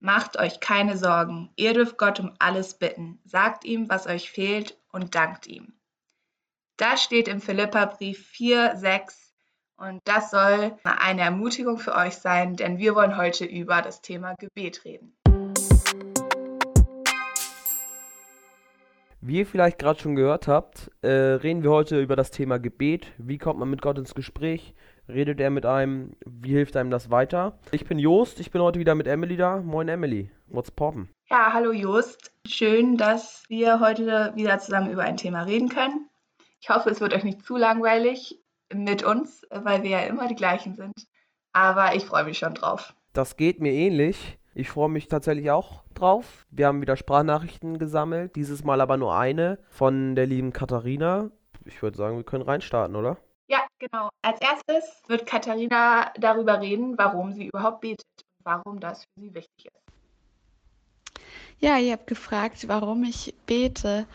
Macht euch keine Sorgen, ihr dürft Gott um alles bitten. Sagt ihm, was euch fehlt und dankt ihm. Das steht im Philipperbrief 4, 6 und das soll eine Ermutigung für euch sein, denn wir wollen heute über das Thema Gebet reden. Wie ihr vielleicht gerade schon gehört habt, äh, reden wir heute über das Thema Gebet. Wie kommt man mit Gott ins Gespräch? Redet er mit einem? Wie hilft einem das weiter? Ich bin Jost, ich bin heute wieder mit Emily da. Moin Emily, what's poppen? Ja, hallo Jost. Schön, dass wir heute wieder zusammen über ein Thema reden können. Ich hoffe, es wird euch nicht zu langweilig mit uns, weil wir ja immer die gleichen sind. Aber ich freue mich schon drauf. Das geht mir ähnlich. Ich freue mich tatsächlich auch drauf. Wir haben wieder Sprachnachrichten gesammelt, dieses Mal aber nur eine von der lieben Katharina. Ich würde sagen, wir können reinstarten, oder? Genau. Als erstes wird Katharina darüber reden, warum sie überhaupt betet und warum das für sie wichtig ist. Ja, ihr habt gefragt, warum ich bete.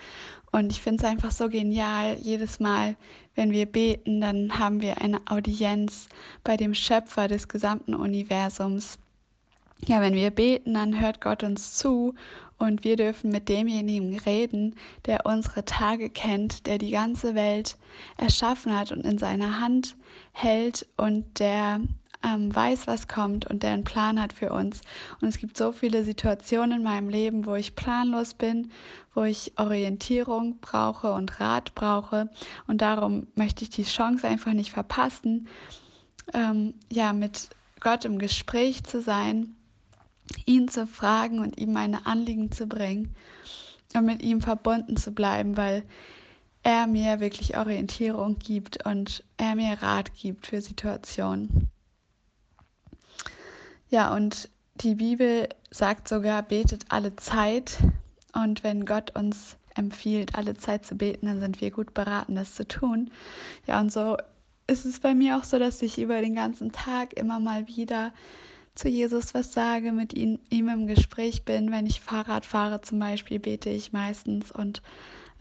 Und ich finde es einfach so genial. Jedes Mal, wenn wir beten, dann haben wir eine Audienz bei dem Schöpfer des gesamten Universums ja, wenn wir beten, dann hört Gott uns zu und wir dürfen mit demjenigen reden, der unsere Tage kennt, der die ganze Welt erschaffen hat und in seiner Hand hält und der ähm, weiß, was kommt und der einen Plan hat für uns. Und es gibt so viele Situationen in meinem Leben, wo ich planlos bin, wo ich Orientierung brauche und Rat brauche. Und darum möchte ich die Chance einfach nicht verpassen, ähm, ja, mit Gott im Gespräch zu sein ihn zu fragen und ihm meine Anliegen zu bringen und mit ihm verbunden zu bleiben, weil er mir wirklich Orientierung gibt und er mir Rat gibt für Situationen. Ja, und die Bibel sagt sogar, betet alle Zeit. Und wenn Gott uns empfiehlt, alle Zeit zu beten, dann sind wir gut beraten, das zu tun. Ja, und so ist es bei mir auch so, dass ich über den ganzen Tag immer mal wieder zu Jesus was sage, mit ihm, ihm im Gespräch bin. Wenn ich Fahrrad fahre zum Beispiel, bete ich meistens und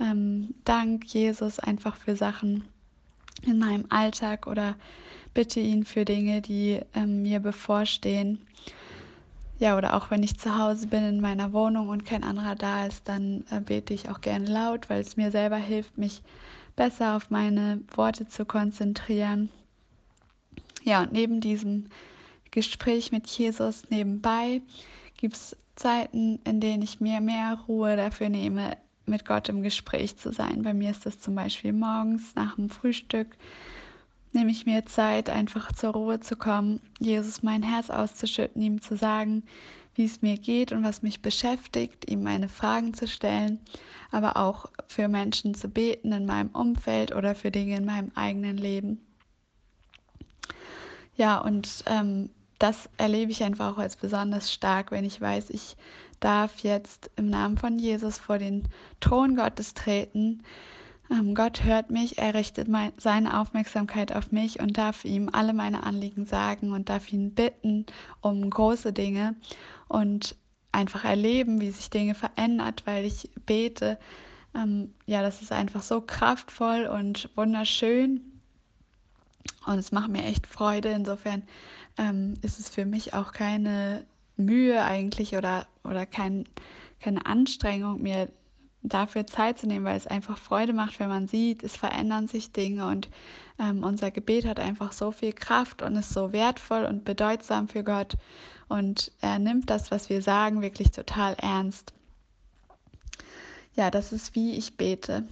ähm, dank Jesus einfach für Sachen in meinem Alltag oder bitte ihn für Dinge, die ähm, mir bevorstehen. Ja, oder auch wenn ich zu Hause bin in meiner Wohnung und kein anderer da ist, dann äh, bete ich auch gerne laut, weil es mir selber hilft, mich besser auf meine Worte zu konzentrieren. Ja, und neben diesem Gespräch mit Jesus nebenbei gibt es Zeiten, in denen ich mir mehr Ruhe dafür nehme, mit Gott im Gespräch zu sein. Bei mir ist das zum Beispiel morgens nach dem Frühstück. Nehme ich mir Zeit, einfach zur Ruhe zu kommen, Jesus mein Herz auszuschütten, ihm zu sagen, wie es mir geht und was mich beschäftigt, ihm meine Fragen zu stellen, aber auch für Menschen zu beten in meinem Umfeld oder für Dinge in meinem eigenen Leben. Ja, und ähm, das erlebe ich einfach auch als besonders stark, wenn ich weiß, ich darf jetzt im Namen von Jesus vor den Thron Gottes treten. Ähm, Gott hört mich, er richtet mein, seine Aufmerksamkeit auf mich und darf ihm alle meine Anliegen sagen und darf ihn bitten um große Dinge und einfach erleben, wie sich Dinge verändert, weil ich bete. Ähm, ja, das ist einfach so kraftvoll und wunderschön und es macht mir echt Freude. Insofern ähm, ist es für mich auch keine Mühe eigentlich oder, oder kein, keine Anstrengung, mir dafür Zeit zu nehmen, weil es einfach Freude macht, wenn man sieht, es verändern sich Dinge und ähm, unser Gebet hat einfach so viel Kraft und ist so wertvoll und bedeutsam für Gott und er nimmt das, was wir sagen, wirklich total ernst. Ja, das ist wie ich bete.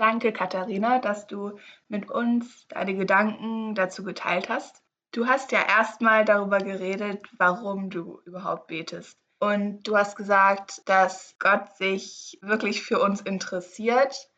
Danke, Katharina, dass du mit uns deine Gedanken dazu geteilt hast. Du hast ja erstmal darüber geredet, warum du überhaupt betest. Und du hast gesagt, dass Gott sich wirklich für uns interessiert.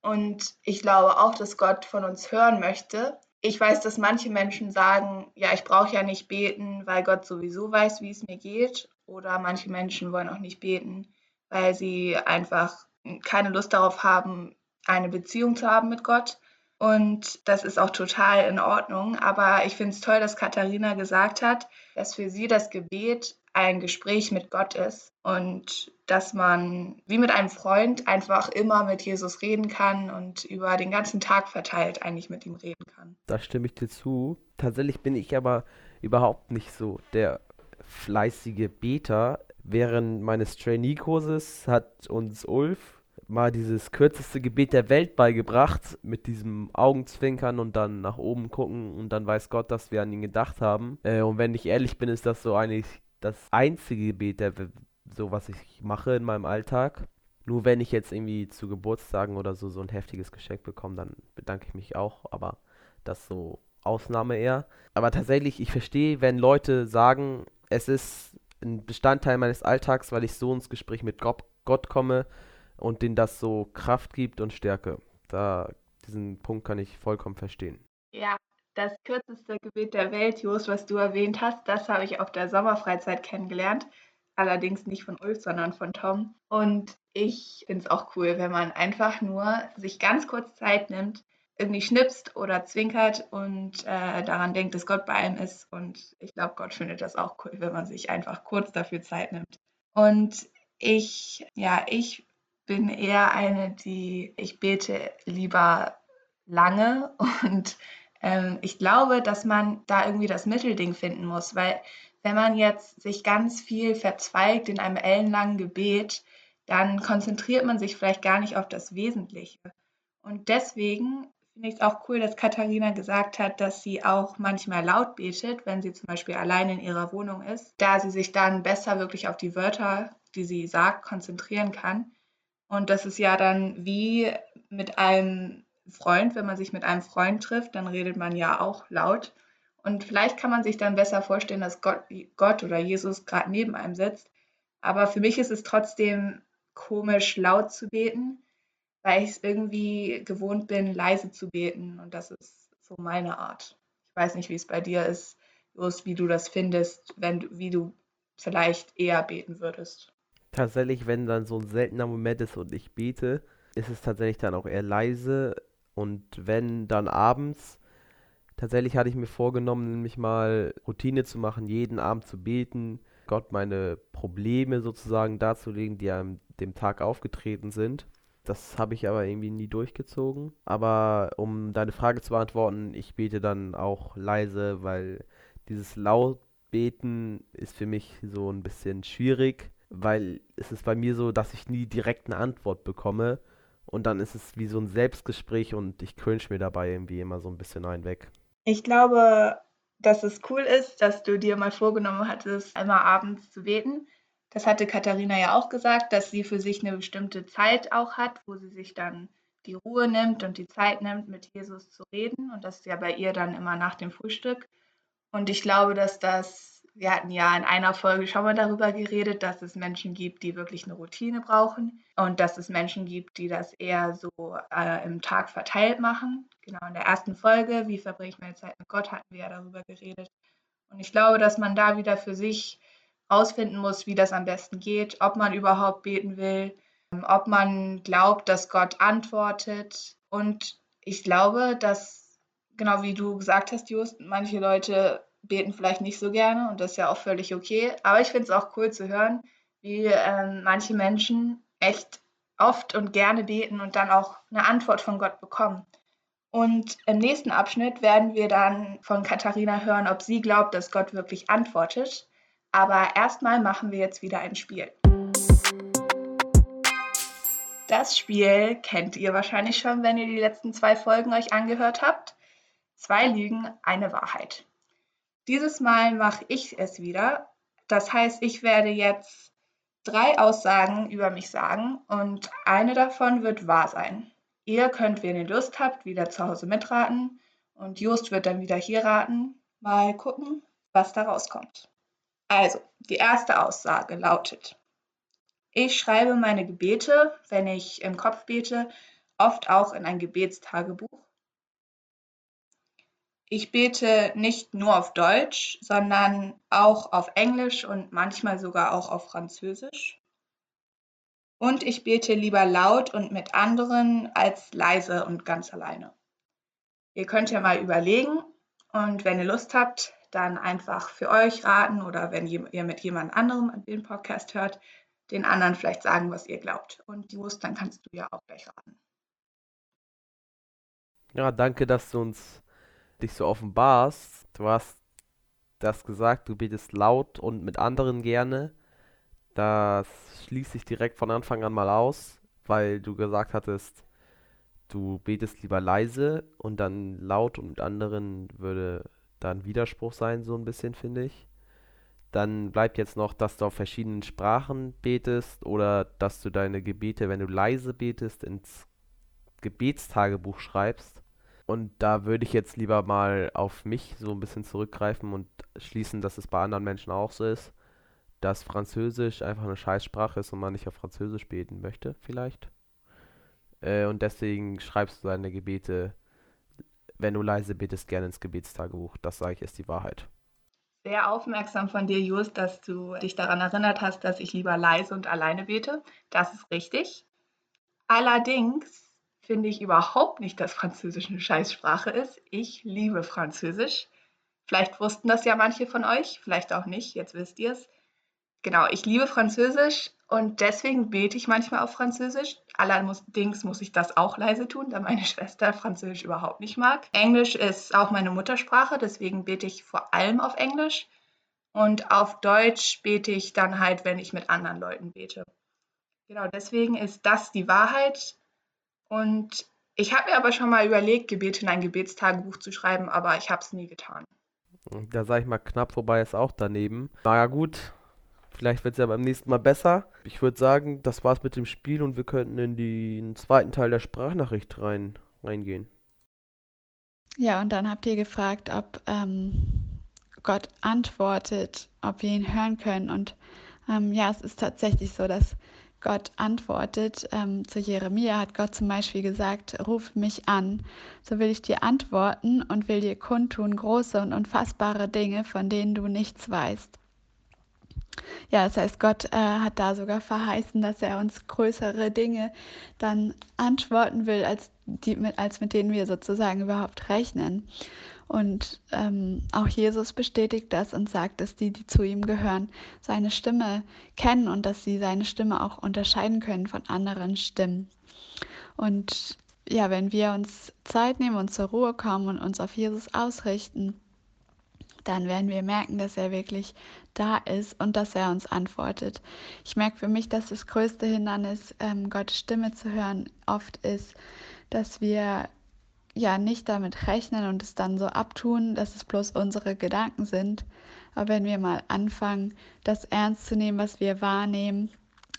Und ich glaube auch, dass Gott von uns hören möchte. Ich weiß, dass manche Menschen sagen, ja, ich brauche ja nicht beten, weil Gott sowieso weiß, wie es mir geht. Oder manche Menschen wollen auch nicht beten, weil sie einfach keine Lust darauf haben, eine Beziehung zu haben mit Gott. Und das ist auch total in Ordnung. Aber ich finde es toll, dass Katharina gesagt hat, dass für sie das Gebet ein Gespräch mit Gott ist und dass man wie mit einem Freund einfach immer mit Jesus reden kann und über den ganzen Tag verteilt eigentlich mit ihm reden kann. Da stimme ich dir zu. Tatsächlich bin ich aber überhaupt nicht so der fleißige Beter. Während meines Trainee-Kurses hat uns Ulf mal dieses kürzeste Gebet der Welt beigebracht, mit diesem Augenzwinkern und dann nach oben gucken und dann weiß Gott, dass wir an ihn gedacht haben. Äh, und wenn ich ehrlich bin, ist das so eigentlich das einzige Gebet, der, so was ich mache in meinem Alltag. Nur wenn ich jetzt irgendwie zu Geburtstagen oder so so ein heftiges Geschenk bekomme, dann bedanke ich mich auch, aber das so Ausnahme eher. Aber tatsächlich, ich verstehe, wenn Leute sagen, es ist ein Bestandteil meines Alltags, weil ich so ins Gespräch mit Gott komme und denen das so Kraft gibt und Stärke. Da, diesen Punkt kann ich vollkommen verstehen. Ja, das kürzeste Gebet der Welt, Jos, was du erwähnt hast, das habe ich auf der Sommerfreizeit kennengelernt. Allerdings nicht von Ulf, sondern von Tom. Und ich finde es auch cool, wenn man einfach nur sich ganz kurz Zeit nimmt, irgendwie schnipst oder zwinkert und äh, daran denkt, dass Gott bei einem ist. Und ich glaube, Gott findet das auch cool, wenn man sich einfach kurz dafür Zeit nimmt. Und ich, ja, ich bin eher eine, die, ich bete lieber lange und ähm, ich glaube, dass man da irgendwie das Mittelding finden muss, weil wenn man jetzt sich ganz viel verzweigt in einem ellenlangen Gebet, dann konzentriert man sich vielleicht gar nicht auf das Wesentliche. Und deswegen finde ich es auch cool, dass Katharina gesagt hat, dass sie auch manchmal laut betet, wenn sie zum Beispiel allein in ihrer Wohnung ist, da sie sich dann besser wirklich auf die Wörter, die sie sagt, konzentrieren kann. Und das ist ja dann wie mit einem Freund, wenn man sich mit einem Freund trifft, dann redet man ja auch laut. Und vielleicht kann man sich dann besser vorstellen, dass Gott, Gott oder Jesus gerade neben einem sitzt. Aber für mich ist es trotzdem komisch, laut zu beten weil ich es irgendwie gewohnt bin, leise zu beten. Und das ist so meine Art. Ich weiß nicht, wie es bei dir ist, wie du das findest, wenn wie du vielleicht eher beten würdest. Tatsächlich, wenn dann so ein seltener Moment ist und ich bete, ist es tatsächlich dann auch eher leise. Und wenn dann abends, tatsächlich hatte ich mir vorgenommen, nämlich mal Routine zu machen, jeden Abend zu beten, Gott meine Probleme sozusagen darzulegen, die an dem Tag aufgetreten sind. Das habe ich aber irgendwie nie durchgezogen. Aber um deine Frage zu beantworten, ich bete dann auch leise, weil dieses Lautbeten ist für mich so ein bisschen schwierig, weil es ist bei mir so, dass ich nie direkt eine Antwort bekomme. Und dann ist es wie so ein Selbstgespräch und ich cringe mir dabei irgendwie immer so ein bisschen ein weg. Ich glaube, dass es cool ist, dass du dir mal vorgenommen hattest, einmal abends zu beten. Das hatte Katharina ja auch gesagt, dass sie für sich eine bestimmte Zeit auch hat, wo sie sich dann die Ruhe nimmt und die Zeit nimmt, mit Jesus zu reden. Und das ist ja bei ihr dann immer nach dem Frühstück. Und ich glaube, dass das, wir hatten ja in einer Folge schon mal darüber geredet, dass es Menschen gibt, die wirklich eine Routine brauchen und dass es Menschen gibt, die das eher so äh, im Tag verteilt machen. Genau in der ersten Folge, wie verbringe ich meine Zeit mit Gott, hatten wir ja darüber geredet. Und ich glaube, dass man da wieder für sich rausfinden muss, wie das am besten geht, ob man überhaupt beten will, ähm, ob man glaubt, dass Gott antwortet. Und ich glaube, dass, genau wie du gesagt hast, Just, manche Leute beten vielleicht nicht so gerne und das ist ja auch völlig okay. Aber ich finde es auch cool zu hören, wie ähm, manche Menschen echt oft und gerne beten und dann auch eine Antwort von Gott bekommen. Und im nächsten Abschnitt werden wir dann von Katharina hören, ob sie glaubt, dass Gott wirklich antwortet. Aber erstmal machen wir jetzt wieder ein Spiel. Das Spiel kennt ihr wahrscheinlich schon, wenn ihr die letzten zwei Folgen euch angehört habt. Zwei Lügen, eine Wahrheit. Dieses Mal mache ich es wieder. Das heißt, ich werde jetzt drei Aussagen über mich sagen und eine davon wird wahr sein. Ihr könnt, wenn ihr Lust habt, wieder zu Hause mitraten und Just wird dann wieder hier raten. Mal gucken, was da rauskommt. Also, die erste Aussage lautet, ich schreibe meine Gebete, wenn ich im Kopf bete, oft auch in ein Gebetstagebuch. Ich bete nicht nur auf Deutsch, sondern auch auf Englisch und manchmal sogar auch auf Französisch. Und ich bete lieber laut und mit anderen als leise und ganz alleine. Ihr könnt ja mal überlegen und wenn ihr Lust habt, dann einfach für euch raten oder wenn ihr mit jemand anderem den Podcast hört, den anderen vielleicht sagen, was ihr glaubt. Und Just, dann kannst du ja auch gleich raten. Ja, danke, dass du uns dich so offenbarst. Du hast du hast gesagt, du betest laut und mit anderen gerne. Das schließt sich direkt von Anfang an mal aus, weil du gesagt hattest, du betest lieber leise und dann laut und mit anderen würde da ein Widerspruch sein, so ein bisschen, finde ich. Dann bleibt jetzt noch, dass du auf verschiedenen Sprachen betest oder dass du deine Gebete, wenn du leise betest, ins Gebetstagebuch schreibst. Und da würde ich jetzt lieber mal auf mich so ein bisschen zurückgreifen und schließen, dass es bei anderen Menschen auch so ist, dass Französisch einfach eine Scheißsprache ist und man nicht auf Französisch beten möchte, vielleicht. Äh, und deswegen schreibst du deine Gebete, wenn du leise betest, gerne ins Gebetstagebuch. Das sage ich, ist die Wahrheit. Sehr aufmerksam von dir, Just, dass du dich daran erinnert hast, dass ich lieber leise und alleine bete. Das ist richtig. Allerdings finde ich überhaupt nicht, dass Französisch eine Scheißsprache ist. Ich liebe Französisch. Vielleicht wussten das ja manche von euch, vielleicht auch nicht, jetzt wisst ihr es. Genau, ich liebe Französisch und deswegen bete ich manchmal auf Französisch. Allerdings muss ich das auch leise tun, da meine Schwester Französisch überhaupt nicht mag. Englisch ist auch meine Muttersprache, deswegen bete ich vor allem auf Englisch. Und auf Deutsch bete ich dann halt, wenn ich mit anderen Leuten bete. Genau, deswegen ist das die Wahrheit. Und ich habe mir aber schon mal überlegt, Gebete in ein Gebetstagebuch zu schreiben, aber ich habe es nie getan. Da sage ich mal, knapp vorbei ist auch daneben. Na ja, gut, Vielleicht wird es ja beim nächsten Mal besser. Ich würde sagen, das war's mit dem Spiel und wir könnten in den zweiten Teil der Sprachnachricht rein, reingehen. Ja, und dann habt ihr gefragt, ob ähm, Gott antwortet, ob wir ihn hören können. Und ähm, ja, es ist tatsächlich so, dass Gott antwortet. Ähm, zu Jeremia hat Gott zum Beispiel gesagt, ruf mich an, so will ich dir antworten und will dir kundtun große und unfassbare Dinge, von denen du nichts weißt. Ja, das heißt, Gott äh, hat da sogar verheißen, dass er uns größere Dinge dann antworten will, als, die, als mit denen wir sozusagen überhaupt rechnen. Und ähm, auch Jesus bestätigt das und sagt, dass die, die zu ihm gehören, seine Stimme kennen und dass sie seine Stimme auch unterscheiden können von anderen Stimmen. Und ja, wenn wir uns Zeit nehmen und zur Ruhe kommen und uns auf Jesus ausrichten, dann werden wir merken, dass er wirklich da ist und dass er uns antwortet. Ich merke für mich, dass das größte Hindernis, ähm, Gottes Stimme zu hören, oft ist, dass wir ja nicht damit rechnen und es dann so abtun, dass es bloß unsere Gedanken sind. Aber wenn wir mal anfangen, das ernst zu nehmen, was wir wahrnehmen,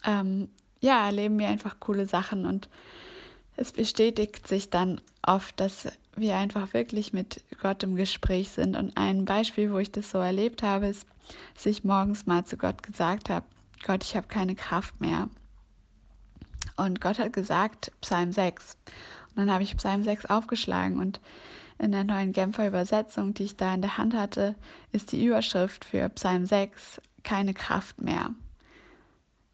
ähm, ja, erleben wir einfach coole Sachen und es bestätigt sich dann oft, dass wir einfach wirklich mit Gott im Gespräch sind. Und ein Beispiel, wo ich das so erlebt habe, ist, dass ich morgens mal zu Gott gesagt habe, Gott, ich habe keine Kraft mehr. Und Gott hat gesagt, Psalm 6. Und dann habe ich Psalm 6 aufgeschlagen und in der neuen Genfer Übersetzung, die ich da in der Hand hatte, ist die Überschrift für Psalm 6 keine Kraft mehr.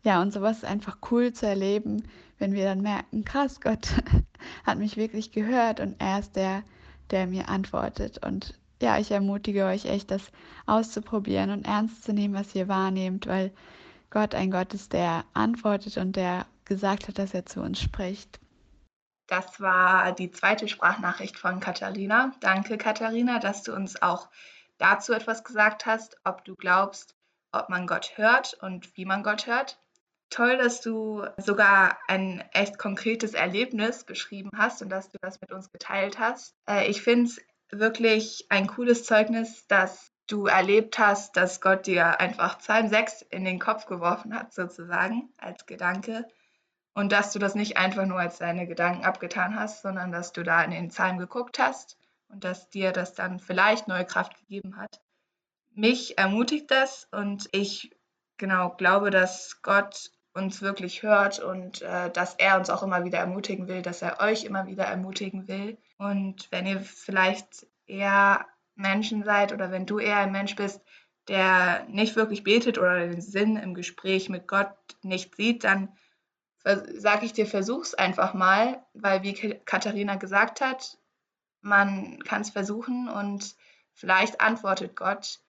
Ja, und sowas ist einfach cool zu erleben, wenn wir dann merken, krass, Gott hat mich wirklich gehört und er ist der, der mir antwortet. Und ja, ich ermutige euch echt, das auszuprobieren und ernst zu nehmen, was ihr wahrnehmt, weil Gott ein Gott ist, der antwortet und der gesagt hat, dass er zu uns spricht. Das war die zweite Sprachnachricht von Katharina. Danke, Katharina, dass du uns auch dazu etwas gesagt hast, ob du glaubst, ob man Gott hört und wie man Gott hört. Toll, dass du sogar ein echt konkretes Erlebnis beschrieben hast und dass du das mit uns geteilt hast. Äh, ich finde es wirklich ein cooles Zeugnis, dass du erlebt hast, dass Gott dir einfach Psalm 6 in den Kopf geworfen hat, sozusagen, als Gedanke. Und dass du das nicht einfach nur als deine Gedanken abgetan hast, sondern dass du da in den Psalm geguckt hast und dass dir das dann vielleicht neue Kraft gegeben hat. Mich ermutigt das und ich genau glaube, dass Gott uns wirklich hört und äh, dass er uns auch immer wieder ermutigen will, dass er euch immer wieder ermutigen will. Und wenn ihr vielleicht eher Menschen seid oder wenn du eher ein Mensch bist, der nicht wirklich betet oder den Sinn im Gespräch mit Gott nicht sieht, dann sage ich dir, versuch's einfach mal, weil wie Katharina gesagt hat, man kann es versuchen und vielleicht antwortet Gott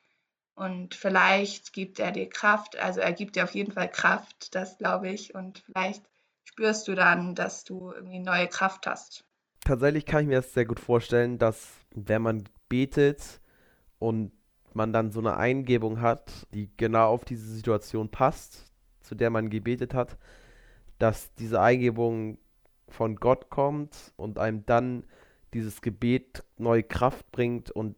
und vielleicht gibt er dir Kraft, also er gibt dir auf jeden Fall Kraft, das glaube ich. Und vielleicht spürst du dann, dass du irgendwie neue Kraft hast. Tatsächlich kann ich mir das sehr gut vorstellen, dass wenn man betet und man dann so eine Eingebung hat, die genau auf diese Situation passt, zu der man gebetet hat, dass diese Eingebung von Gott kommt und einem dann dieses Gebet neue Kraft bringt und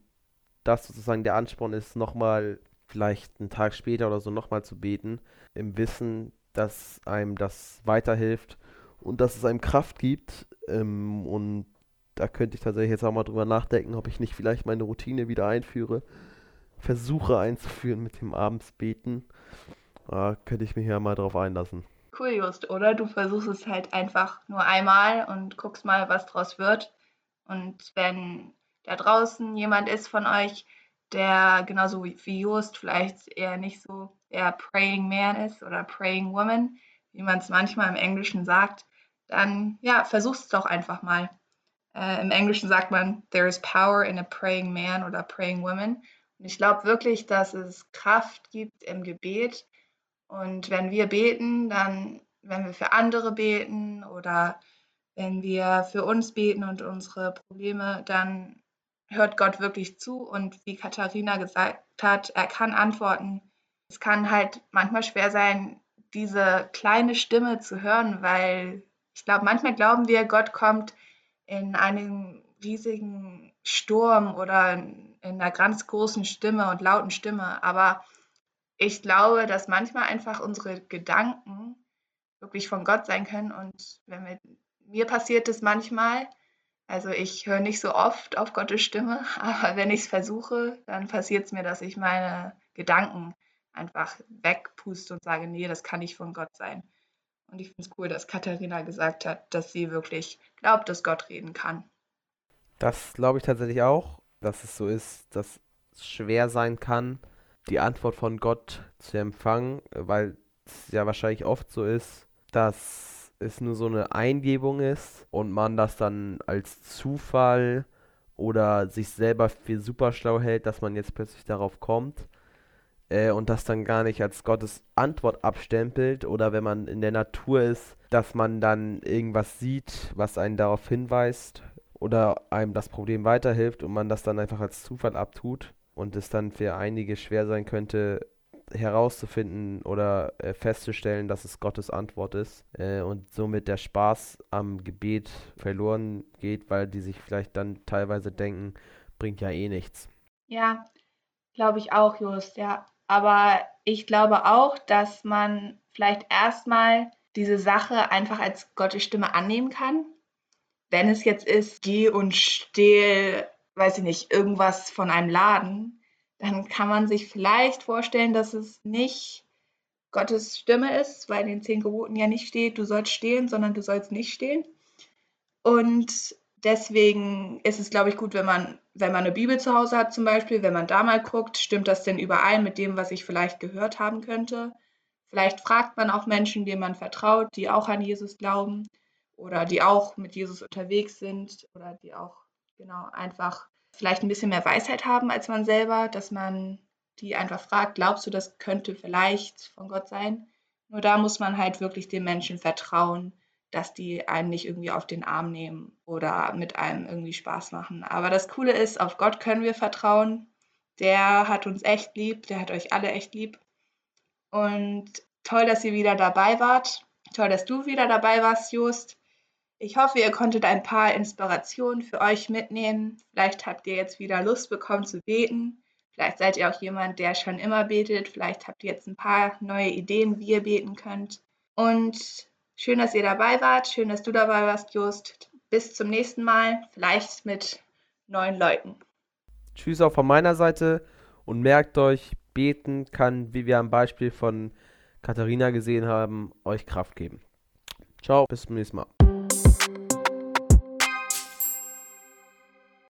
das sozusagen der Ansporn ist, nochmal vielleicht einen Tag später oder so nochmal zu beten, im Wissen, dass einem das weiterhilft und dass es einem Kraft gibt. Ähm, und da könnte ich tatsächlich jetzt auch mal drüber nachdenken, ob ich nicht vielleicht meine Routine wieder einführe, versuche einzuführen mit dem Abendsbeten. Da könnte ich mich ja mal drauf einlassen. Cool, Just, oder? Du versuchst es halt einfach nur einmal und guckst mal, was draus wird. Und wenn da draußen jemand ist von euch, der genauso wie Just vielleicht eher nicht so eher Praying Man ist oder Praying Woman, wie man es manchmal im Englischen sagt, dann ja, versuch's doch einfach mal. Äh, Im Englischen sagt man, there is power in a praying man oder praying woman. Und ich glaube wirklich, dass es Kraft gibt im Gebet. Und wenn wir beten, dann, wenn wir für andere beten oder wenn wir für uns beten und unsere Probleme, dann hört Gott wirklich zu. Und wie Katharina gesagt hat, er kann antworten. Es kann halt manchmal schwer sein, diese kleine Stimme zu hören, weil ich glaube, manchmal glauben wir, Gott kommt in einem riesigen Sturm oder in einer ganz großen Stimme und lauten Stimme. Aber ich glaube, dass manchmal einfach unsere Gedanken wirklich von Gott sein können. Und wenn wir, mir passiert es manchmal, also ich höre nicht so oft auf Gottes Stimme, aber wenn ich es versuche, dann passiert es mir, dass ich meine Gedanken einfach wegpuste und sage, nee, das kann nicht von Gott sein. Und ich finde es cool, dass Katharina gesagt hat, dass sie wirklich glaubt, dass Gott reden kann. Das glaube ich tatsächlich auch, dass es so ist, dass es schwer sein kann, die Antwort von Gott zu empfangen, weil es ja wahrscheinlich oft so ist, dass es nur so eine Eingebung ist und man das dann als Zufall oder sich selber für super schlau hält, dass man jetzt plötzlich darauf kommt äh, und das dann gar nicht als Gottes Antwort abstempelt oder wenn man in der Natur ist, dass man dann irgendwas sieht, was einen darauf hinweist oder einem das Problem weiterhilft und man das dann einfach als Zufall abtut und es dann für einige schwer sein könnte, herauszufinden oder äh, festzustellen, dass es Gottes Antwort ist äh, und somit der Spaß am Gebet verloren geht, weil die sich vielleicht dann teilweise denken, bringt ja eh nichts. Ja, glaube ich auch, Just, ja. Aber ich glaube auch, dass man vielleicht erstmal diese Sache einfach als Gottes Stimme annehmen kann. Wenn es jetzt ist, geh und stehl, weiß ich nicht, irgendwas von einem Laden, dann kann man sich vielleicht vorstellen, dass es nicht Gottes Stimme ist, weil in den zehn Geboten ja nicht steht, du sollst stehlen, sondern du sollst nicht stehlen. Und deswegen ist es, glaube ich, gut, wenn man, wenn man eine Bibel zu Hause hat zum Beispiel, wenn man da mal guckt, stimmt das denn überein mit dem, was ich vielleicht gehört haben könnte? Vielleicht fragt man auch Menschen, denen man vertraut, die auch an Jesus glauben oder die auch mit Jesus unterwegs sind oder die auch genau einfach vielleicht ein bisschen mehr Weisheit haben als man selber, dass man die einfach fragt, glaubst du, das könnte vielleicht von Gott sein? Nur da muss man halt wirklich den Menschen vertrauen dass die einen nicht irgendwie auf den Arm nehmen oder mit einem irgendwie Spaß machen. Aber das Coole ist, auf Gott können wir vertrauen. Der hat uns echt lieb, der hat euch alle echt lieb. Und toll, dass ihr wieder dabei wart. Toll, dass du wieder dabei warst, Just. Ich hoffe, ihr konntet ein paar Inspirationen für euch mitnehmen. Vielleicht habt ihr jetzt wieder Lust bekommen zu beten. Vielleicht seid ihr auch jemand, der schon immer betet. Vielleicht habt ihr jetzt ein paar neue Ideen, wie ihr beten könnt. Und Schön, dass ihr dabei wart. Schön, dass du dabei warst, Just. Bis zum nächsten Mal, vielleicht mit neuen Leuten. Tschüss auch von meiner Seite und merkt euch, beten kann, wie wir am Beispiel von Katharina gesehen haben, euch Kraft geben. Ciao, bis zum nächsten Mal.